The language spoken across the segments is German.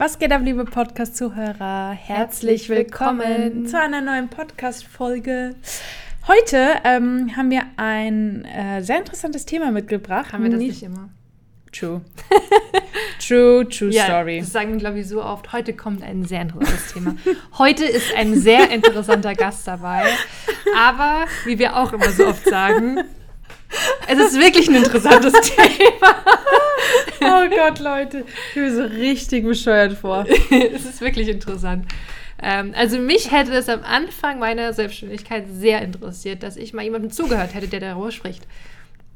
Was geht ab, liebe Podcast-Zuhörer? Herzlich willkommen zu einer neuen Podcast-Folge. Heute ähm, haben wir ein äh, sehr interessantes Thema mitgebracht. Haben wir das nicht immer? True. true, true Ja, story. das sagen wir, glaube ich, so oft. Heute kommt ein sehr interessantes Thema. Heute ist ein sehr interessanter Gast dabei. Aber, wie wir auch immer so oft sagen, es ist wirklich ein interessantes Thema. Oh Gott, Leute. Ich bin so richtig bescheuert vor. es ist wirklich interessant. Ähm, also mich hätte es am Anfang meiner Selbstständigkeit sehr interessiert, dass ich mal jemandem zugehört hätte, der darüber spricht.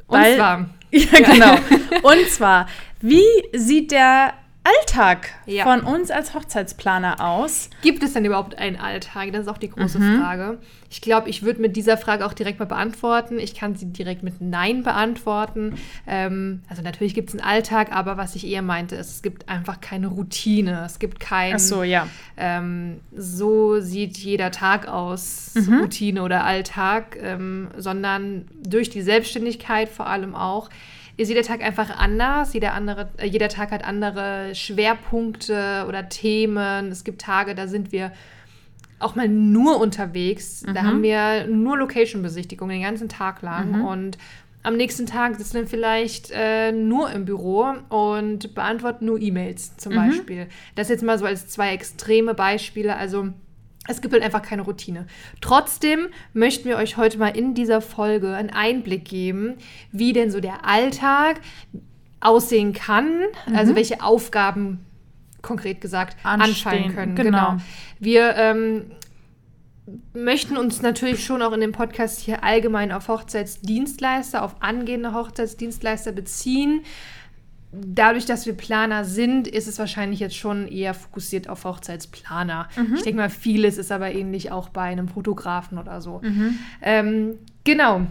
Und Weil- zwar, Ja, genau. Und zwar, wie sieht der Alltag Ja. von uns als Hochzeitsplaner aus? gibt es denn überhaupt einen Alltag? Das ist auch die große Mhm. Frage. Ich glaube, ich würde mit dieser Frage auch direkt mal beantworten. Ich kann sie direkt mit Nein beantworten. Ähm, also natürlich gibt es einen Alltag, aber was ich eher meinte, ist, es gibt einfach keine Routine. Es gibt kein, Ach so, ja. ähm, so sieht jeder Tag aus, Mhm. Routine oder Alltag, ähm, sondern durch die Selbstständigkeit vor allem auch ist jeder Tag einfach anders. Jeder, andere, äh, jeder Tag hat andere Schwerpunkte oder Themen. Es gibt Tage, da sind wir auch mal nur unterwegs. Da Mhm. haben wir nur Location-Besichtigungen den ganzen Tag lang Mhm. und am nächsten Tag sitzen wir vielleicht äh, nur im Büro und beantworten nur E-Mails zum Mhm. Beispiel. Das jetzt mal so als zwei extreme Beispiele. Also es gibt halt einfach keine Routine. Trotzdem möchten wir euch heute mal in dieser Folge einen Einblick geben, wie denn so der Alltag aussehen kann, also welche Aufgaben konkret gesagt Mhm. Anstehen, anfallen können. genau. Wir ähm, möchten uns natürlich schon auch in dem Podcast hier allgemein auf Hochzeitsdienstleister, auf angehende Hochzeitsdienstleister beziehen. Dadurch, dass wir Planer sind, ist es wahrscheinlich jetzt schon eher fokussiert auf Hochzeitsplaner. Ich denke mal, vieles ist aber ähnlich auch bei einem Fotografen oder so. Ähm, genau.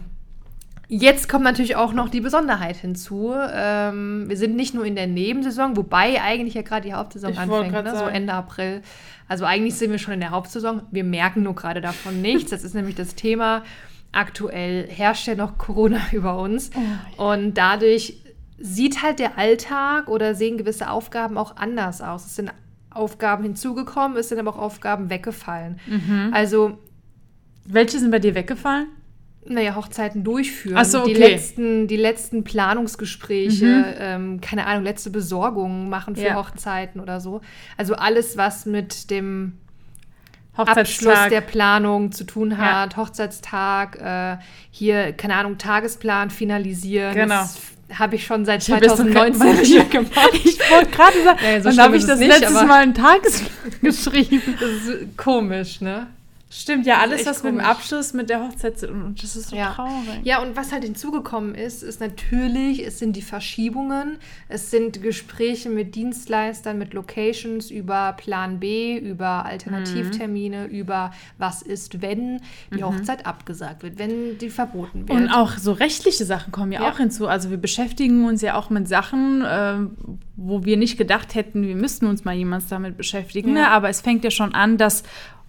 Jetzt kommt natürlich auch noch die Besonderheit hinzu. Ähm, wir sind nicht nur in der Nebensaison, wobei eigentlich ja gerade die Hauptsaison Ich anfängt, ne? so. Ende April. Also eigentlich sind wir schon in der Hauptsaison. Wir merken nur gerade davon nichts. Das ist nämlich das Thema. Aktuell herrscht ja noch Corona über uns. Und dadurch sieht halt der Alltag oder sehen gewisse Aufgaben auch anders aus. Es sind Aufgaben hinzugekommen, es sind aber auch Aufgaben weggefallen. Mhm. Also Welche sind bei dir weggefallen? naja, Hochzeiten durchführen. Ach so, die, okay. letzten, die letzten Planungsgespräche, Mhm. ähm, keine Ahnung, letzte Besorgungen machen für Ja. Hochzeiten oder so. Also alles, was mit dem. Abschluss der Planung zu tun Ja. hat, Hochzeitstag, äh, hier, keine Ahnung, Tagesplan finalisieren. Genau. Das habe ich schon seit Ich hab jetzt 2019 nicht mehr gemacht. Ich wollte gerade sagen, Ja, so schlimm habe ich das nicht, letztes Mal einen Tagesplan geschrieben? Das ist komisch, ne? Stimmt, ja, alles, was mit dem komisch. Abschluss, mit der Hochzeit zu und das ist so Ja. traurig. Ja, und was halt hinzugekommen ist, ist natürlich, es sind die Verschiebungen, es sind Gespräche mit Dienstleistern, mit Locations über Plan B, über Alternativtermine, über was ist, wenn die Hochzeit abgesagt wird, wenn die verboten wird. Und auch so rechtliche Sachen kommen ja, Ja. auch hinzu. Also wir beschäftigen uns ja auch mit Sachen, ähm, wo wir nicht gedacht hätten, wir müssten uns mal jemals damit beschäftigen. Ja. Ne? Aber es fängt ja schon an, dass,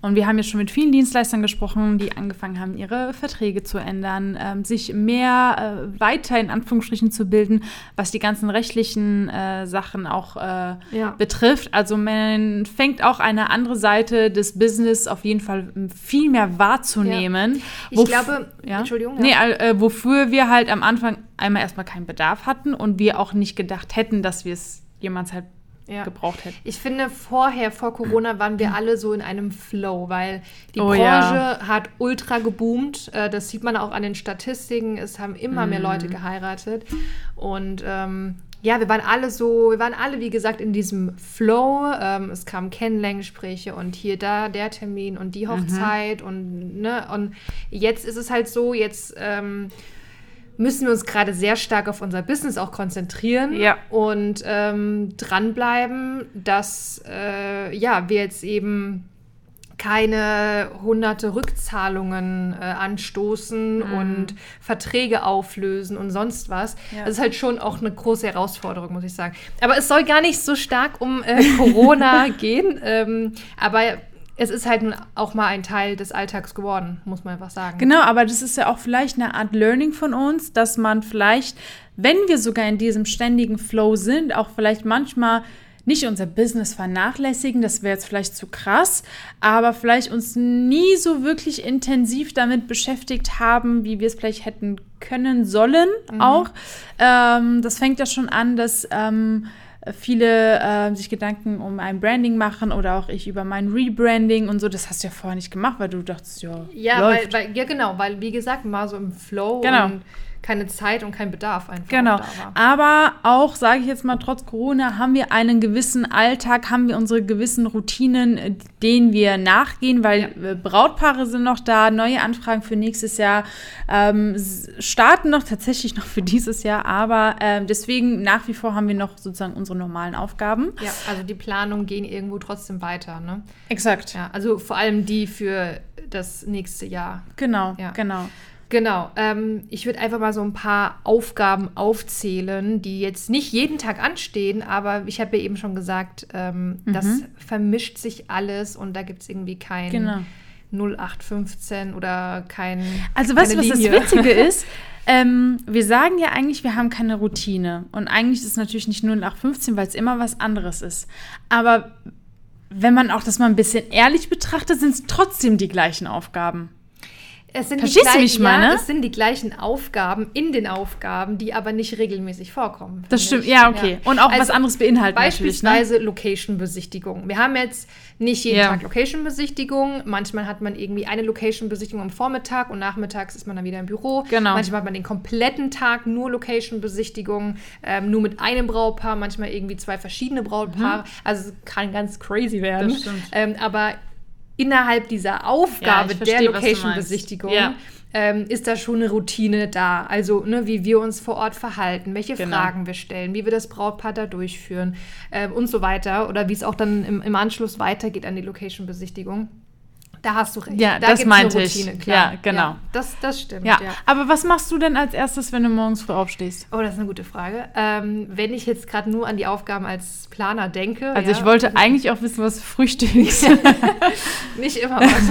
und wir haben ja schon mit vielen Dienstleistern gesprochen, die angefangen haben, ihre Verträge zu ändern, ähm, sich mehr äh, weiter in Anführungsstrichen zu bilden, was die ganzen rechtlichen äh, Sachen auch äh, Ja. betrifft. Also man fängt auch eine andere Seite des Business auf jeden Fall viel mehr wahrzunehmen. Ich Wof- glaube, Entschuldigung, ja. Nee, all- äh, wofür wir halt am Anfang einmal erstmal keinen Bedarf hatten und wir auch nicht gedacht hätten, dass wir es jemals halt Ja. gebraucht hätten. Ich finde, vorher, vor Corona, waren wir alle so in einem Flow, weil die Oh Branche ja. hat ultra geboomt. Äh, Das sieht man auch an den Statistiken. Es haben immer Mhm. mehr Leute geheiratet. Und ähm, ja, wir waren alle so, wir waren alle, wie gesagt, in diesem Flow. Ähm, es kamen Kennenlerngespräche und hier, da, der Termin und Mhm. die Hochzeit und, ne, und jetzt ist es halt so, jetzt ähm, müssen wir uns gerade sehr stark auf unser Business auch konzentrieren Ja. und ähm, dranbleiben, dass äh, ja, wir jetzt eben keine hunderte Rückzahlungen äh, anstoßen und Verträge auflösen und sonst was. Ja. Das ist halt schon auch eine große Herausforderung, muss ich sagen. Aber es soll gar nicht so stark um äh, Corona gehen. Ähm, aber es ist halt auch mal ein Teil des Alltags geworden, muss man einfach sagen. Genau, aber das ist ja auch vielleicht eine Art Learning von uns, dass man vielleicht, wenn wir sogar in diesem ständigen Flow sind, auch vielleicht manchmal nicht unser Business vernachlässigen, das wäre jetzt vielleicht zu krass, aber vielleicht uns nie so wirklich intensiv damit beschäftigt haben, wie wir es vielleicht hätten können sollen mhm. auch. Ähm, das fängt ja schon an, dass ähm, viele äh, sich Gedanken um ein Branding machen oder auch ich über mein Rebranding und so. Das hast du ja vorher nicht gemacht, weil du dachtest, ja. Ja, weil, weil, ja genau, weil wie gesagt, mal so im Flow genau. und keine Zeit und kein Bedarf einfach. Genau. Aber auch, sage ich jetzt mal, trotz Corona haben wir einen gewissen Alltag, haben wir unsere gewissen Routinen, äh, denen wir nachgehen, weil ja. Brautpaare sind noch da, neue Anfragen für nächstes Jahr ähm, starten noch tatsächlich noch für dieses Jahr, aber äh, deswegen nach wie vor haben wir noch sozusagen unsere normalen Aufgaben. Ja, also die Planungen gehen irgendwo trotzdem weiter, ne? Exakt. Ja, also vor allem die für das nächste Jahr. Genau, ja. genau. Genau. Ähm, ich würde einfach mal so ein paar Aufgaben aufzählen, die jetzt nicht jeden Tag anstehen, aber ich habe ja eben schon gesagt, ähm, mhm. das vermischt sich alles und da gibt es irgendwie kein genau. 0815 oder kein. Also, weißt du, was das Witzige ist? Ähm, wir sagen ja eigentlich, wir haben keine Routine. Und eigentlich ist es natürlich nicht 0815, weil es immer was anderes ist. Aber wenn man auch das mal ein bisschen ehrlich betrachtet, sind es trotzdem die gleichen Aufgaben. Es sind Verstehst du, wie ich meine? Ja, es sind die gleichen Aufgaben in den Aufgaben, die aber nicht regelmäßig vorkommen. Das stimmt, ja, okay. Ja. Und auch also was anderes beinhalten ne? Beispielsweise ne? Location-Besichtigung. Wir haben jetzt nicht jeden ja. Tag Location-Besichtigung. Manchmal hat man irgendwie eine Location-Besichtigung am Vormittag und nachmittags ist man dann wieder im Büro. Genau. Manchmal hat man den kompletten Tag nur Location-Besichtigung, ähm, nur mit einem Brautpaar, manchmal irgendwie zwei verschiedene Brautpaare. Mhm. Also es kann ganz crazy werden. Das stimmt. Ähm, aber innerhalb dieser Aufgabe ja, der Location-Besichtigung ja. ähm, ist da schon eine Routine da. Also, ne, wie wir uns vor Ort verhalten, welche genau. Fragen wir stellen, wie wir das Brautpaar da durchführen äh, und so weiter. Oder wie es auch dann im, im Anschluss weitergeht an die Location-Besichtigung. Da hast du recht. Ja, da das meinte Routine, ich. Klar. Ja, genau. Ja, das, das stimmt. Ja. ja. Aber was machst du denn als erstes, wenn du morgens früh aufstehst? Oh, das ist eine gute Frage. Ähm, wenn ich jetzt gerade nur an die Aufgaben als Planer denke. Also ich wollte eigentlich auch wissen, was Frühstück ist. Nicht immer was.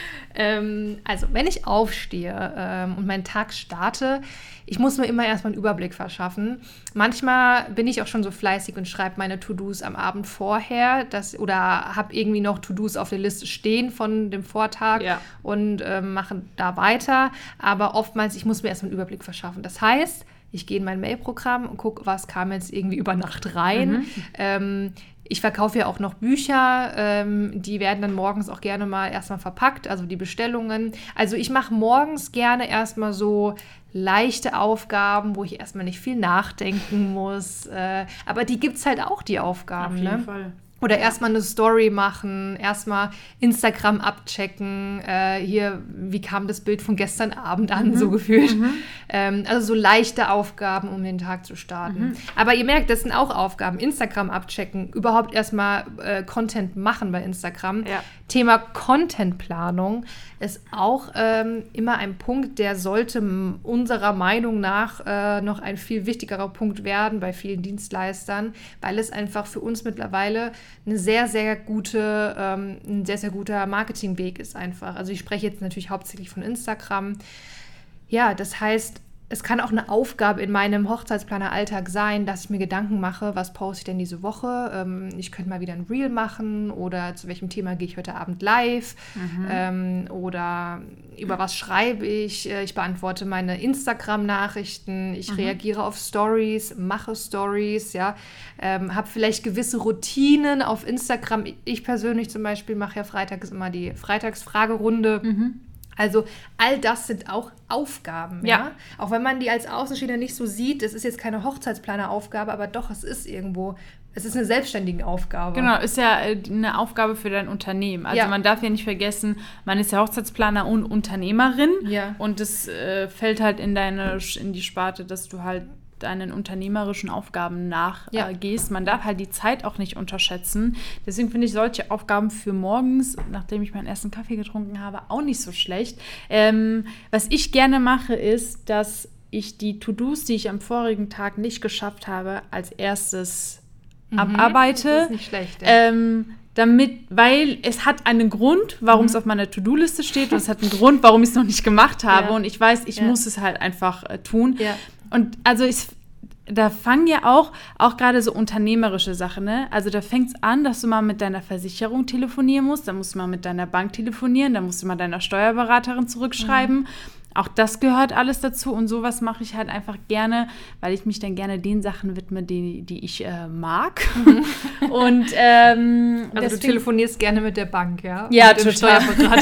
ähm, also, wenn ich aufstehe ähm, und meinen Tag starte, ich muss mir immer erstmal einen Überblick verschaffen. Manchmal bin ich auch schon so fleißig und schreibe meine To-Dos am Abend vorher das, oder habe irgendwie noch To-Dos auf der Liste stehen von dem Vortag ja. und äh, mache da weiter. Aber oftmals, ich muss mir erstmal einen Überblick verschaffen. Das heißt, ich gehe in mein Mailprogramm und gucke, was kam jetzt irgendwie über Nacht rein. Mhm. Ähm, ich verkaufe ja auch noch Bücher, ähm, die werden dann morgens auch gerne mal erstmal verpackt, also die Bestellungen. Also ich mache morgens gerne erstmal so leichte Aufgaben, wo ich erstmal nicht viel nachdenken muss. Äh, aber die gibt es halt auch, die Aufgaben. Auf jeden ne? Fall. Oder erstmal eine Story machen, erstmal Instagram abchecken. Äh, hier, wie kam das Bild von gestern Abend an, mhm. so gefühlt. Mhm. Ähm, also so leichte Aufgaben, um den Tag zu starten. Mhm. Aber ihr merkt, das sind auch Aufgaben. Instagram abchecken, überhaupt erstmal äh, Content machen bei Instagram. Ja. Thema Contentplanung ist auch ähm, immer ein Punkt, der sollte unserer Meinung nach äh, noch ein viel wichtigerer Punkt werden bei vielen Dienstleistern, weil es einfach für uns mittlerweile eine sehr, sehr gute, ähm, ein sehr, sehr guter Marketingweg ist einfach. Also ich spreche jetzt natürlich hauptsächlich von Instagram. Ja, das heißt, es kann auch eine Aufgabe in meinem Hochzeitsplaner-Alltag sein, dass ich mir Gedanken mache, was poste ich denn diese Woche? Ähm, ich könnte mal wieder ein Reel machen oder zu welchem Thema gehe ich heute Abend live mhm. ähm, oder über was schreibe ich? Äh, ich beantworte meine Instagram-Nachrichten, ich mhm. reagiere auf Stories, mache Stories, ja, ähm, habe vielleicht gewisse Routinen auf Instagram. Ich persönlich zum Beispiel mache ja freitags immer die Freitagsfragerunde. Mhm also all das sind auch Aufgaben, ja. ja. Auch wenn man die als Außenstehender nicht so sieht, es ist jetzt keine Hochzeitsplaneraufgabe, aber doch, es ist irgendwo, es ist eine selbstständige Aufgabe. Genau, ist ja äh, eine Aufgabe für dein Unternehmen. Also ja. man darf ja nicht vergessen, man ist ja Hochzeitsplaner und Unternehmerin. Ja. Und das äh, fällt halt in deine, in die Sparte, dass du halt deinen unternehmerischen Aufgaben nachgehst. Ja. Man darf halt die Zeit auch nicht unterschätzen. Deswegen finde ich solche Aufgaben für morgens, nachdem ich meinen ersten Kaffee getrunken habe, auch nicht so schlecht. Ähm, was ich gerne mache, ist, dass ich die To-Dos, die ich am vorigen Tag nicht geschafft habe, als erstes mhm, abarbeite. Das ist nicht schlecht. Ja. Ähm, damit, weil es hat einen Grund, warum mhm. es auf meiner To-Do-Liste steht und es hat einen Grund, warum ich es noch nicht gemacht habe ja. und ich weiß, ich ja. muss es halt einfach äh, tun. Ja. Und also ich, da fangen ja auch, auch gerade so unternehmerische Sachen, ne? Also da fängt es an, dass du mal mit deiner Versicherung telefonieren musst, dann musst du mal mit deiner Bank telefonieren, dann musst du mal deiner Steuerberaterin zurückschreiben. Mhm. Auch das gehört alles dazu und sowas mache ich halt einfach gerne, weil ich mich dann gerne den Sachen widme, die, die ich äh, mag. Mhm. und ähm, also deswegen, du telefonierst gerne mit der Bank, ja? Ja, total.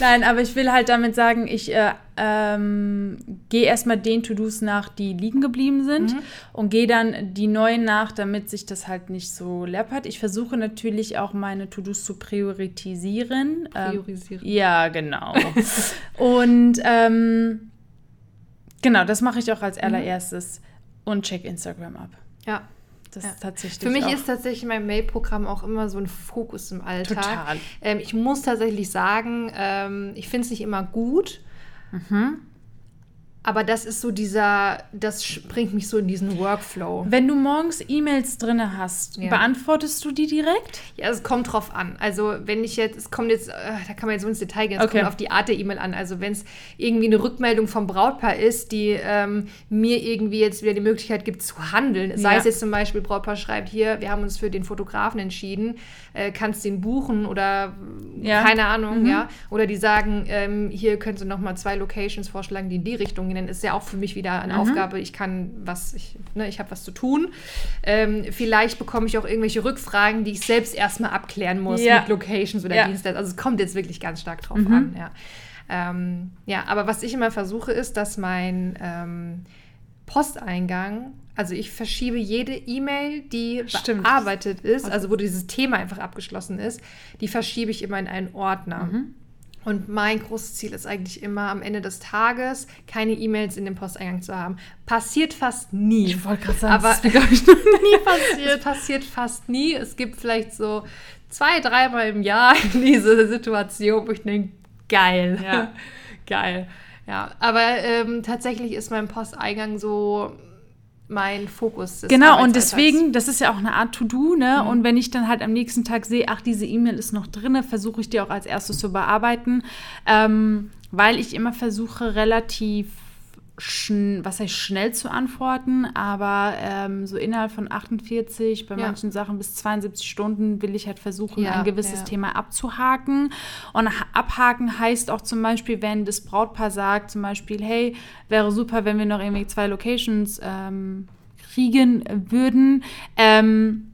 Nein, aber ich will halt damit sagen, ich äh, ähm, gehe erstmal den To-Dos nach, die liegen geblieben sind mhm. und gehe dann die neuen nach, damit sich das halt nicht so läppert. Ich versuche natürlich auch meine To-Dos zu priorisieren. Ähm, priorisieren. Ähm, ja, genau. und ähm, genau, das mache ich auch als mhm. allererstes mhm. und check Instagram ab. Ja. Das ja. ist tatsächlich Für mich ist tatsächlich mein Mail-Programm auch immer so ein Fokus im Alltag. Total. Ähm, ich muss tatsächlich sagen, ähm, ich finde es nicht immer gut. Mhm. Aber das ist so dieser, das bringt mich so in diesen Workflow. Wenn du morgens E-Mails drin hast, ja. beantwortest du die direkt? Ja, es kommt drauf an. Also wenn ich jetzt, es kommt jetzt, äh, da kann man jetzt so ins Detail gehen, es okay. kommt auf die Art der E-Mail an. Also wenn es irgendwie eine Rückmeldung vom Brautpaar ist, die ähm, mir irgendwie jetzt wieder die Möglichkeit gibt zu handeln, ja. sei es jetzt zum Beispiel, Brautpaar schreibt hier, wir haben uns für den Fotografen entschieden, äh, kannst den buchen oder ja. keine Ahnung, mhm. ja. Oder die sagen, ähm, hier könntest du nochmal zwei Locations vorschlagen, die in die Richtung gehen. Dann ist ja auch für mich wieder eine mhm. Aufgabe. Ich kann was, ich, ne, ich habe was zu tun. Ähm, vielleicht bekomme ich auch irgendwelche Rückfragen, die ich selbst erstmal abklären muss ja. mit Locations oder ja. Dienstleistungen. Also es kommt jetzt wirklich ganz stark drauf mhm. an, ja. Ähm, ja, aber was ich immer versuche, ist, dass mein ähm, Posteingang also ich verschiebe jede E-Mail, die Stimmt. bearbeitet ist, also wo dieses Thema einfach abgeschlossen ist, die verschiebe ich immer in einen Ordner. Mhm. Und mein großes Ziel ist eigentlich immer am Ende des Tages keine E-Mails in dem Posteingang zu haben. Passiert fast nie. Ich wollte gerade sagen, aber das ist ich noch nie passiert. Es passiert fast nie. Es gibt vielleicht so zwei, dreimal im Jahr diese Situation, wo ich denke, geil. Ja. geil. Ja, aber ähm, tatsächlich ist mein Posteingang so mein Fokus ist. Genau, und deswegen, das ist ja auch eine Art To-Do, ne? Mhm. Und wenn ich dann halt am nächsten Tag sehe, ach, diese E-Mail ist noch drin, versuche ich die auch als erstes zu bearbeiten, ähm, weil ich immer versuche, relativ was heißt schnell zu antworten, aber ähm, so innerhalb von 48, bei ja. manchen Sachen bis 72 Stunden will ich halt versuchen, ja, ein gewisses ja. Thema abzuhaken. Und abhaken heißt auch zum Beispiel, wenn das Brautpaar sagt, zum Beispiel, hey, wäre super, wenn wir noch irgendwie zwei Locations ähm, kriegen würden. Ähm,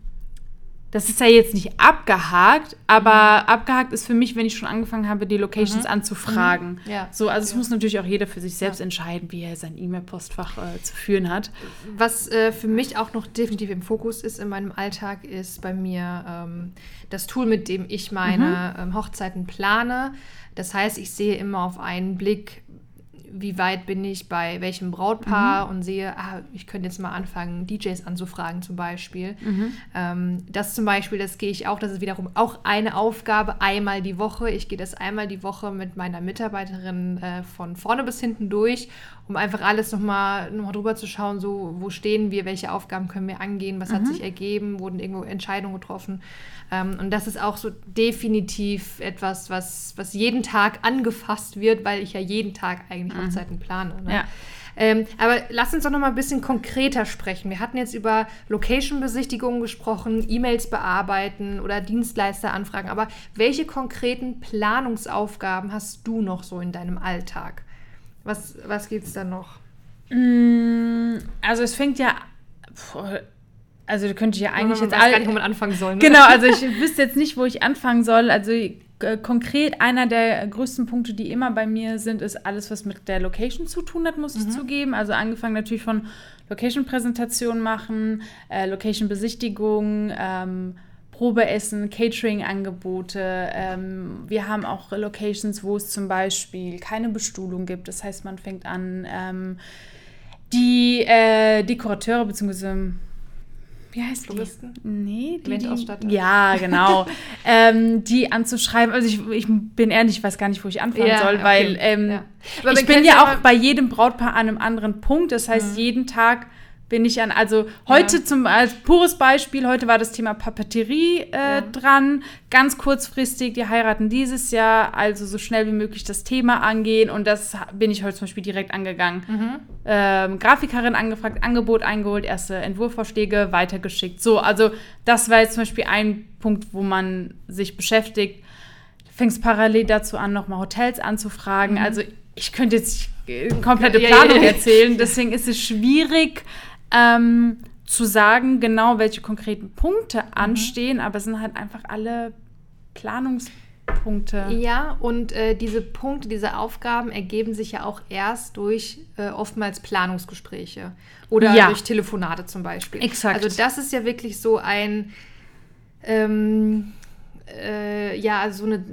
das ist ja jetzt nicht abgehakt, aber mhm. abgehakt ist für mich, wenn ich schon angefangen habe, die Locations mhm. anzufragen. Mhm. Ja. So, also es muss natürlich auch jeder für sich selbst ja. entscheiden, wie er sein E-Mail-Postfach äh, zu führen hat. Was äh, für mich auch noch definitiv im Fokus ist in meinem Alltag, ist bei mir ähm, das Tool, mit dem ich meine mhm. ähm, Hochzeiten plane. Das heißt, ich sehe immer auf einen Blick, wie weit bin ich bei welchem Brautpaar mhm. und sehe, ah, ich könnte jetzt mal anfangen, DJs anzufragen zum Beispiel. Mhm. Ähm, das zum Beispiel, das gehe ich auch, das ist wiederum auch eine Aufgabe, einmal die Woche. Ich gehe das einmal die Woche mit meiner Mitarbeiterin äh, von vorne bis hinten durch, um einfach alles nochmal noch mal drüber zu schauen, so wo stehen wir, welche Aufgaben können wir angehen, was mhm. hat sich ergeben, wurden irgendwo Entscheidungen getroffen. Ähm, und das ist auch so definitiv etwas, was, was jeden Tag angefasst wird, weil ich ja jeden Tag eigentlich mhm. Hochzeiten plane. Ne? Ja. Ähm, aber lass uns doch noch mal ein bisschen konkreter sprechen. Wir hatten jetzt über Location-Besichtigungen gesprochen, E-Mails bearbeiten oder Dienstleister anfragen. Aber welche konkreten Planungsaufgaben hast du noch so in deinem Alltag? Was, was gibt es da noch? Mm, also es fängt ja also da könnte ich ja eigentlich jetzt alle. gar nicht, wo man anfangen soll. Ne? Genau, also ich wüsste jetzt nicht, wo ich anfangen soll. Also äh, konkret einer der größten Punkte, die immer bei mir sind, ist alles, was mit der Location zu tun hat, muss mhm. ich zugeben. Also angefangen natürlich von Location-Präsentation machen, äh, Location-Besichtigung, ähm, Probeessen, Catering-Angebote. Ähm, wir haben auch Locations, wo es zum Beispiel keine Bestuhlung gibt. Das heißt, man fängt an, ähm, die äh, Dekorateure bzw wie heißt Floristen? Die? Nee, die, die Ja, genau. ähm, die anzuschreiben. Also ich, ich bin ehrlich, ich weiß gar nicht, wo ich anfangen ja, soll, okay. weil ähm, ja. ich bin ja auch bei jedem Brautpaar an einem anderen Punkt. Das heißt, mhm. jeden Tag bin ich an, also heute ja. zum als pures Beispiel, heute war das Thema Papeterie äh, ja. dran, ganz kurzfristig, die heiraten dieses Jahr, also so schnell wie möglich das Thema angehen und das bin ich heute zum Beispiel direkt angegangen. Mhm. Ähm, Grafikerin angefragt, Angebot eingeholt, erste Entwurfvorschläge weitergeschickt. So, also das war jetzt zum Beispiel ein Punkt, wo man sich beschäftigt. Fängst parallel dazu an, nochmal Hotels anzufragen. Mhm. Also ich könnte jetzt komplette Planung erzählen, deswegen ist es schwierig, ähm, zu sagen, genau welche konkreten Punkte mhm. anstehen, aber es sind halt einfach alle Planungspunkte. Ja, und äh, diese Punkte, diese Aufgaben ergeben sich ja auch erst durch äh, oftmals Planungsgespräche oder ja. durch Telefonate zum Beispiel. Exakt. Also das ist ja wirklich so ein ähm, äh, ja, also eine,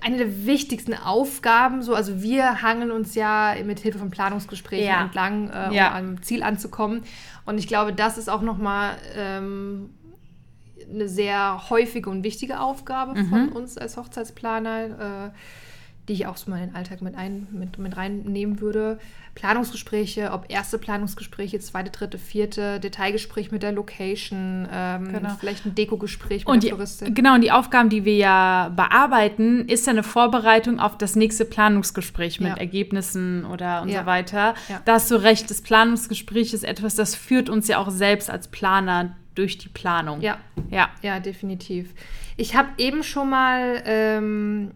eine der wichtigsten Aufgaben. So, also wir hangeln uns ja mit Hilfe von Planungsgesprächen ja. entlang, äh, um ja. am Ziel anzukommen. Und ich glaube, das ist auch nochmal ähm, eine sehr häufige und wichtige Aufgabe mhm. von uns als Hochzeitsplaner. Äh, die ich auch so mal in den Alltag mit, ein, mit, mit reinnehmen würde. Planungsgespräche, ob erste Planungsgespräche, zweite, dritte, vierte, Detailgespräch mit der Location, ähm, genau. vielleicht ein Dekogespräch mit und der Touristin. Genau, und die Aufgaben, die wir ja bearbeiten, ist ja eine Vorbereitung auf das nächste Planungsgespräch mit ja. Ergebnissen oder und ja. so weiter. Ja. Da hast du recht, das Planungsgespräch ist etwas, das führt uns ja auch selbst als Planer durch die Planung. Ja, ja, ja definitiv. Ich habe eben schon mal ähm,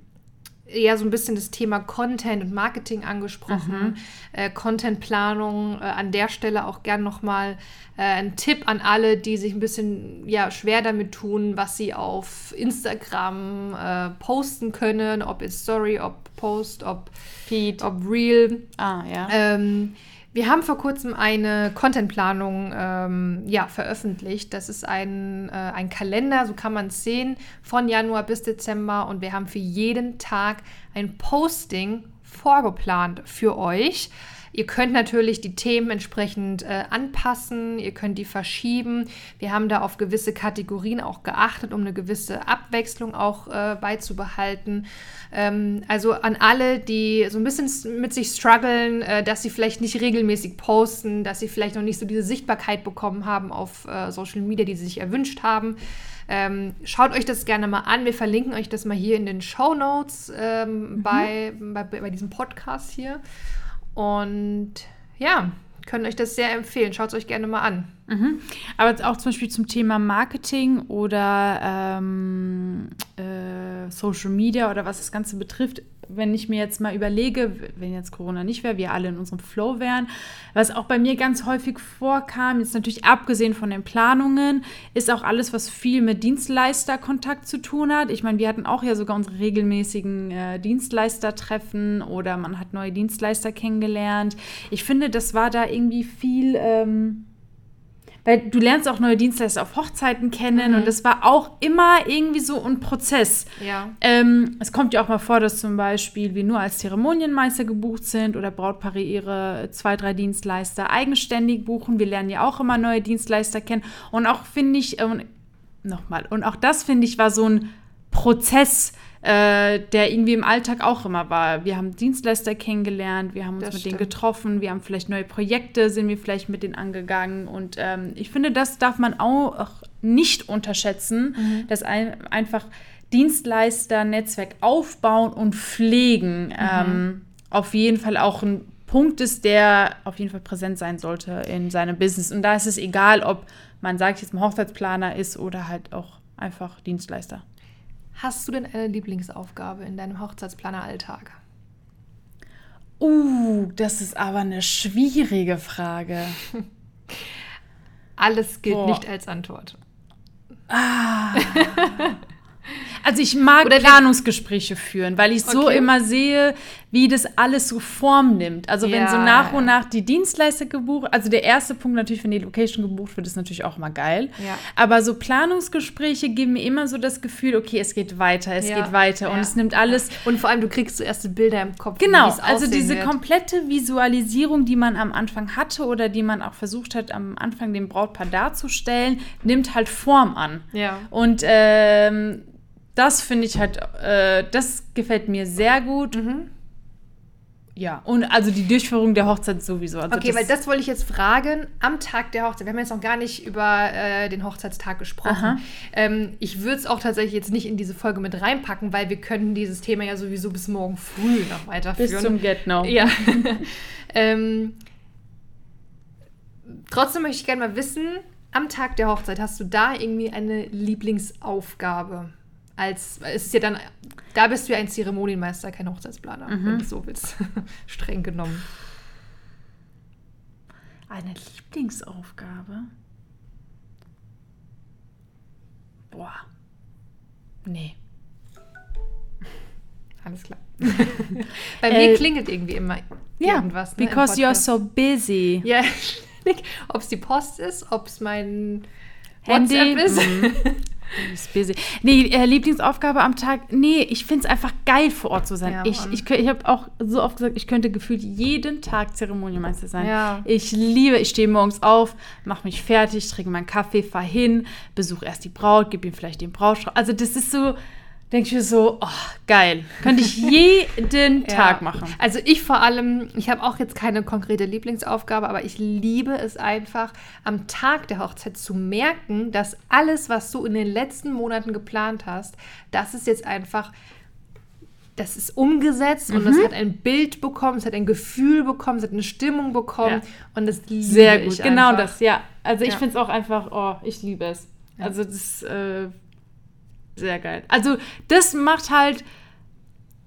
eher so ein bisschen das Thema Content und Marketing angesprochen. Mhm. Äh, Contentplanung äh, an der Stelle auch gern nochmal äh, ein Tipp an alle, die sich ein bisschen ja, schwer damit tun, was sie auf Instagram äh, posten können, ob es Story, ob Post, ob Feed, ob Real. Ah, ja. Ähm, wir haben vor kurzem eine Contentplanung ähm, ja, veröffentlicht. Das ist ein, äh, ein Kalender, so kann man es sehen, von Januar bis Dezember. Und wir haben für jeden Tag ein Posting vorgeplant für euch. Ihr könnt natürlich die Themen entsprechend äh, anpassen, ihr könnt die verschieben. Wir haben da auf gewisse Kategorien auch geachtet, um eine gewisse Abwechslung auch äh, beizubehalten. Ähm, also an alle, die so ein bisschen mit sich strugglen, äh, dass sie vielleicht nicht regelmäßig posten, dass sie vielleicht noch nicht so diese Sichtbarkeit bekommen haben auf äh, Social Media, die sie sich erwünscht haben. Ähm, schaut euch das gerne mal an. Wir verlinken euch das mal hier in den Show Notes ähm, mhm. bei, bei, bei diesem Podcast hier. Und ja, können euch das sehr empfehlen. Schaut es euch gerne mal an. Mhm. Aber auch zum Beispiel zum Thema Marketing oder ähm, äh, Social Media oder was das Ganze betrifft, wenn ich mir jetzt mal überlege, wenn jetzt Corona nicht wäre, wir alle in unserem Flow wären, was auch bei mir ganz häufig vorkam, jetzt natürlich abgesehen von den Planungen, ist auch alles, was viel mit Dienstleisterkontakt zu tun hat. Ich meine, wir hatten auch ja sogar unsere regelmäßigen äh, Dienstleistertreffen oder man hat neue Dienstleister kennengelernt. Ich finde, das war da irgendwie viel. Ähm, weil du lernst auch neue Dienstleister auf Hochzeiten kennen mhm. und das war auch immer irgendwie so ein Prozess. Ja. Ähm, es kommt ja auch mal vor, dass zum Beispiel wir nur als Zeremonienmeister gebucht sind oder Brautpaare ihre zwei, drei Dienstleister eigenständig buchen. Wir lernen ja auch immer neue Dienstleister kennen und auch finde ich, äh, nochmal, und auch das finde ich war so ein Prozess, äh, der irgendwie im Alltag auch immer war. Wir haben Dienstleister kennengelernt, wir haben uns das mit stimmt. denen getroffen, wir haben vielleicht neue Projekte, sind wir vielleicht mit denen angegangen. Und ähm, ich finde, das darf man auch nicht unterschätzen, mhm. dass ein, einfach Dienstleister-Netzwerk aufbauen und pflegen mhm. ähm, auf jeden Fall auch ein Punkt ist, der auf jeden Fall präsent sein sollte in seinem Business. Und da ist es egal, ob man sagt, jetzt mal Hochzeitsplaner ist oder halt auch einfach Dienstleister. Hast du denn eine Lieblingsaufgabe in deinem Hochzeitsplaner-Alltag? Uh, das ist aber eine schwierige Frage. Alles gilt Boah. nicht als Antwort. Ah. Also ich mag Oder Planungsgespräche führen, weil ich so immer sehe, wie das alles so Form nimmt. Also wenn ja, so nach und nach die Dienstleister gebucht, also der erste Punkt natürlich, wenn die Location gebucht wird, ist natürlich auch mal geil. Ja. Aber so Planungsgespräche geben mir immer so das Gefühl, okay, es geht weiter, es ja. geht weiter und es nimmt alles. Und vor allem, du kriegst so erste Bilder im Kopf. Genau, also diese wird. komplette Visualisierung, die man am Anfang hatte oder die man auch versucht hat, am Anfang dem Brautpaar darzustellen, nimmt halt Form an. Ja. Und ähm, das finde ich halt, äh, das gefällt mir sehr gut. Mhm. Ja, und also die Durchführung der Hochzeit sowieso. Also okay, weil das wollte ich jetzt fragen. Am Tag der Hochzeit, wir haben jetzt noch gar nicht über äh, den Hochzeitstag gesprochen. Ähm, ich würde es auch tatsächlich jetzt nicht in diese Folge mit reinpacken, weil wir können dieses Thema ja sowieso bis morgen früh noch weiterführen. bis zum Get Now. Ja. ähm, trotzdem möchte ich gerne mal wissen, am Tag der Hochzeit hast du da irgendwie eine Lieblingsaufgabe? Als, es ist ja dann, da bist du ja ein Zeremonienmeister, kein Hochzeitsplaner, wenn du so willst. Streng genommen. Eine Lieblingsaufgabe? Boah. Nee. Alles klar. Bei mir Äh, klingelt irgendwie immer Ja, irgendwas. ne, because you're so busy. Ja, ob es die Post ist, ob es mein Handy. WhatsApp ist. Mhm. Ist busy. Nee, äh, Lieblingsaufgabe am Tag. Nee, ich finde es einfach geil, vor Ort zu sein. Ja, ich ich, ich habe auch so oft gesagt, ich könnte gefühlt jeden Tag Zeremonienmeister sein. Ja. Ich liebe, ich stehe morgens auf, mache mich fertig, trinke meinen Kaffee, fahre hin, besuche erst die Braut, gebe ihm vielleicht den Brautstrauß. Also das ist so, denke ich mir so, oh, geil. Könnte ich jeden Tag machen. Also ich vor allem, ich habe auch jetzt keine konkrete Lieblingsaufgabe, aber ich liebe es einfach, am Tag der Hochzeit zu merken, dass alles, was du in den letzten Monaten geplant hast, das ist jetzt einfach, das ist umgesetzt und Mhm. es hat ein Bild bekommen, es hat ein Gefühl bekommen, es hat eine Stimmung bekommen Ja. und das liebe Sehr gut, ich genau einfach. das, ja. Also ich Ja. finde es auch einfach, oh, ich liebe es. Ja. Also das ist äh, sehr geil. Also das macht halt,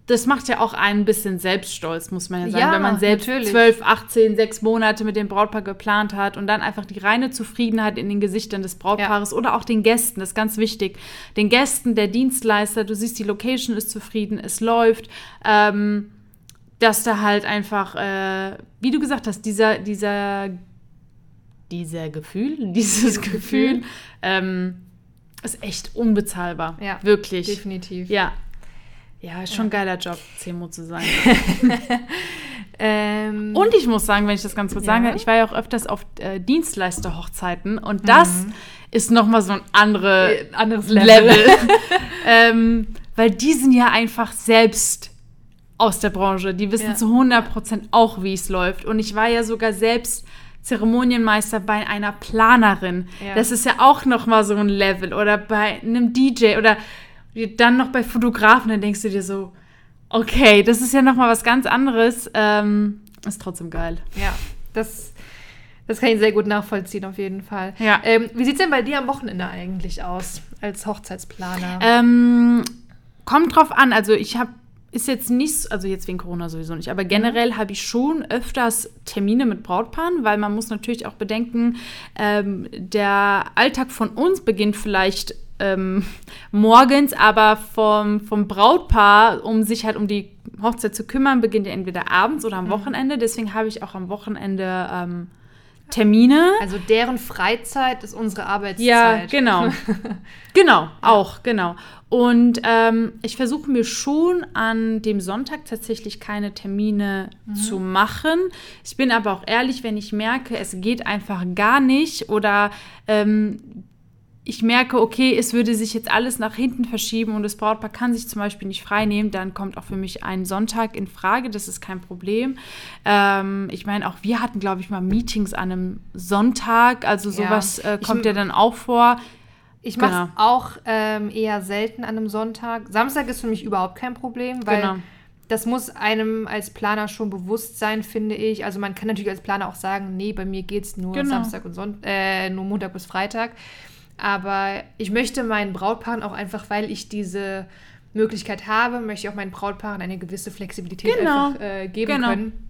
das macht ja auch einen bisschen selbststolz, muss man ja sagen, Ja, wenn man selbst natürlich. 12, 18, 6 Monate mit dem Brautpaar geplant hat und dann einfach die reine Zufriedenheit in den Gesichtern des Brautpaares oder auch den Gästen, das ist ganz wichtig. Den Gästen, der Dienstleister, du siehst, die Location ist zufrieden, es läuft. Ähm, dass da halt einfach, äh, wie du gesagt hast, dieser, dieser, dieser Gefühl, dieses Gefühl. ähm, ist echt unbezahlbar. Ja, Wirklich. Definitiv. Ja. Ja, ist schon ein geiler Job, CMO zu sein. Ähm, Und ich muss sagen, wenn ich das ganz kurz Ja. sagen kann, ich war ja auch öfters auf äh, Dienstleister-Hochzeiten und das Mhm. ist nochmal so ein andere Äh, anderes Level. ähm, weil die sind ja einfach selbst aus der Branche. Die wissen Ja. zu 100% auch, wie es läuft. Und ich war ja sogar selbst Zeremonienmeister bei einer Planerin. Ja. Das ist ja auch nochmal so ein Level. Oder bei einem DJ oder dann noch bei Fotografen. Dann denkst du dir so, okay, das ist ja nochmal was ganz anderes. Ähm, ist trotzdem geil. Ja, das, das kann ich sehr gut nachvollziehen, auf jeden Fall. Ja. Ähm, wie sieht es denn bei dir am Wochenende eigentlich aus, als Hochzeitsplaner? Ähm, kommt drauf an. Also ich habe ist jetzt nicht, also jetzt wegen Corona sowieso nicht, aber generell habe ich schon öfters Termine mit Brautpaaren, weil man muss natürlich auch bedenken, ähm, der Alltag von uns beginnt vielleicht ähm, morgens, aber vom, vom Brautpaar, um sich halt um die Hochzeit zu kümmern, beginnt ja entweder abends oder am Wochenende. Deswegen habe ich auch am Wochenende ähm, Termine. also deren Freizeit ist unsere Arbeitszeit. Ja, genau. genau, auch, genau. Und ähm, ich versuche mir schon an dem Sonntag tatsächlich keine Termine zu machen. Ich bin aber auch ehrlich, wenn ich merke, es geht einfach gar nicht oder ähm, ich merke, okay, es würde sich jetzt alles nach hinten verschieben und das Brautpaar kann sich zum Beispiel nicht frei nehmen, dann kommt auch für mich ein Sonntag in Frage, das ist kein Problem. Ähm, ich meine, auch wir hatten, glaube ich, mal Meetings an einem Sonntag, also Ja. sowas äh, Ich- kommt ja dann auch vor. Ich mache es Genau. auch ähm, eher selten an einem Sonntag. Samstag ist für mich überhaupt kein Problem, weil Genau. das muss einem als Planer schon bewusst sein, finde ich. Also man kann natürlich als Planer auch sagen, nee, bei mir geht es nur Genau. Samstag und Sonntag, äh, nur Montag bis Freitag. Aber ich möchte meinen Brautpaaren auch einfach, weil ich diese Möglichkeit habe, möchte ich auch meinen Brautpaaren eine gewisse Flexibilität Genau. einfach äh, geben Genau. können.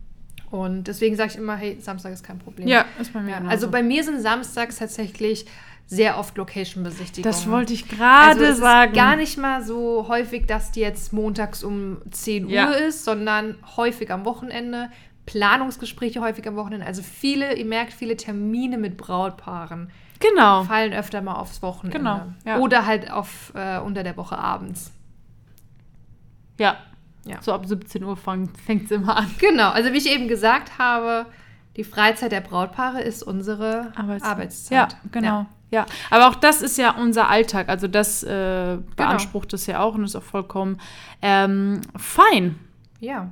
Und deswegen sage ich immer, hey, Samstag ist kein Problem. Ja, ist bei mir Ja, also bei mir sind samstags tatsächlich sehr oft Location-Besichtigungen. das wollte ich gerade also sagen. Gar nicht mal so häufig, dass die jetzt montags um 10 Uhr Ja. ist, sondern häufig am Wochenende. Planungsgespräche häufig am Wochenende. Also viele, ihr merkt, viele Termine mit Brautpaaren Genau. fallen öfter mal aufs Wochenende. Genau, ja. Oder halt auf äh, unter der Woche abends. Ja. Ja. So ab 17 Uhr fängt es immer an. Genau, also wie ich eben gesagt habe, die Freizeit der Brautpaare ist unsere Arbeitszeit. Arbeitszeit. Ja, genau. Ja. aber auch das ist ja unser Alltag. Also das äh, beansprucht es ja auch und ist auch vollkommen ähm, fein. Ja.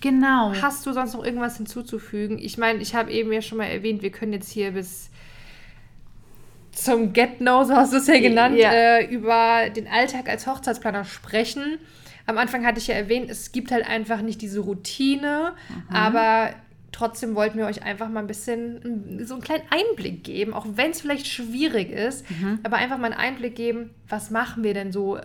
Genau. Hast du sonst noch irgendwas hinzuzufügen? Ich meine, ich habe eben ja schon mal erwähnt, wir können jetzt hier bis zum Get-No, so hast du es ja genannt, Ja. äh, über den Alltag als Hochzeitsplaner sprechen. Am Anfang hatte ich ja erwähnt, es gibt halt einfach nicht diese Routine, aber trotzdem wollten wir euch einfach mal ein bisschen so einen kleinen Einblick geben, auch wenn es vielleicht schwierig ist, aber einfach mal einen Einblick geben, was machen wir denn so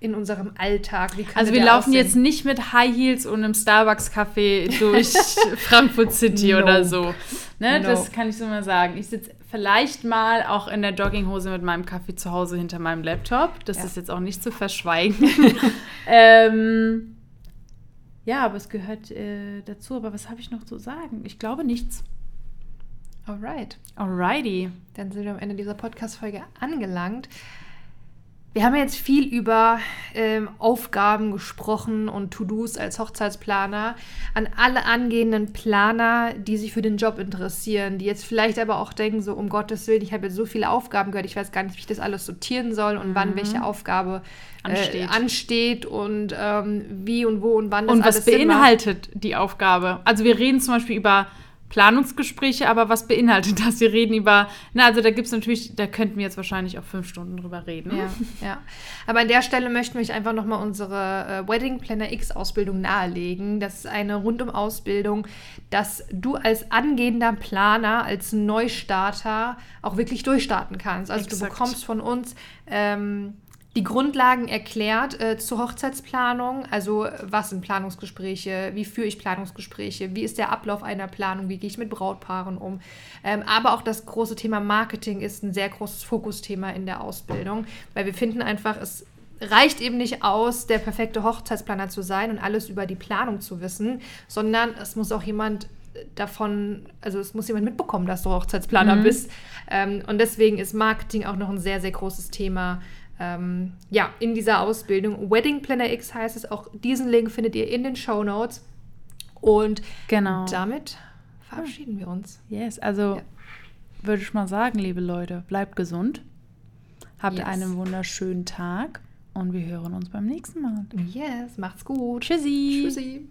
in unserem Alltag? Also wir laufen aussehen? jetzt nicht mit High Heels und einem Starbucks-Kaffee durch Frankfurt City No. oder so. Ne, No. Das kann ich so mal sagen. Ich sitze vielleicht mal auch in der Jogginghose mit meinem Kaffee zu Hause hinter meinem Laptop. Das Ja. ist jetzt auch nicht zu verschweigen. ähm, ja, aber es gehört äh, dazu. Aber was habe ich noch zu sagen? Ich glaube nichts. Alright. Alrighty. Dann sind wir am Ende dieser Podcast-Folge angelangt. Wir haben jetzt viel über ähm, Aufgaben gesprochen und To-Dos als Hochzeitsplaner. An alle angehenden Planer, die sich für den Job interessieren, die jetzt vielleicht aber auch denken, so um Gottes Willen, ich habe jetzt so viele Aufgaben gehört, ich weiß gar nicht, wie ich das alles sortieren soll und wann welche Aufgabe äh, Ansteht. ansteht und ähm, wie und wo und wann das Und was alles Sinn macht. beinhaltet die Aufgabe? Also wir reden zum Beispiel über Planungsgespräche, aber was beinhaltet das? Wir reden über, na, also da gibt es natürlich, da könnten wir jetzt wahrscheinlich auch fünf Stunden drüber reden. Ja, ja. Aber an der Stelle möchten wir euch einfach nochmal unsere äh, Wedding Planner X Ausbildung nahelegen. Das ist eine Rundum-Ausbildung, dass du als angehender Planer, als Neustarter auch wirklich durchstarten kannst. Also du Exakt. bekommst von uns ähm, die Grundlagen erklärt äh, zur Hochzeitsplanung. Also was sind Planungsgespräche, wie führe ich Planungsgespräche, wie ist der Ablauf einer Planung, wie gehe ich mit Brautpaaren um. Ähm, aber auch das große Thema Marketing ist ein sehr großes Fokusthema in der Ausbildung, weil wir finden einfach, es reicht eben nicht aus, der perfekte Hochzeitsplaner zu sein und alles über die Planung zu wissen, sondern es muss auch jemand davon, also es muss jemand mitbekommen, dass du Hochzeitsplaner bist. Ähm, und deswegen ist Marketing auch noch ein sehr, sehr großes Thema. Ähm, ja, in dieser Ausbildung. Wedding Planner X heißt es. Auch diesen Link findet ihr in den Show Notes. Und Genau. damit verabschieden wir uns. Yes, also Ja. würde ich mal sagen, liebe Leute, bleibt gesund. Habt Yes. einen wunderschönen Tag und wir hören uns beim nächsten Mal. Yes, macht's gut. Tschüssi. Tschüssi.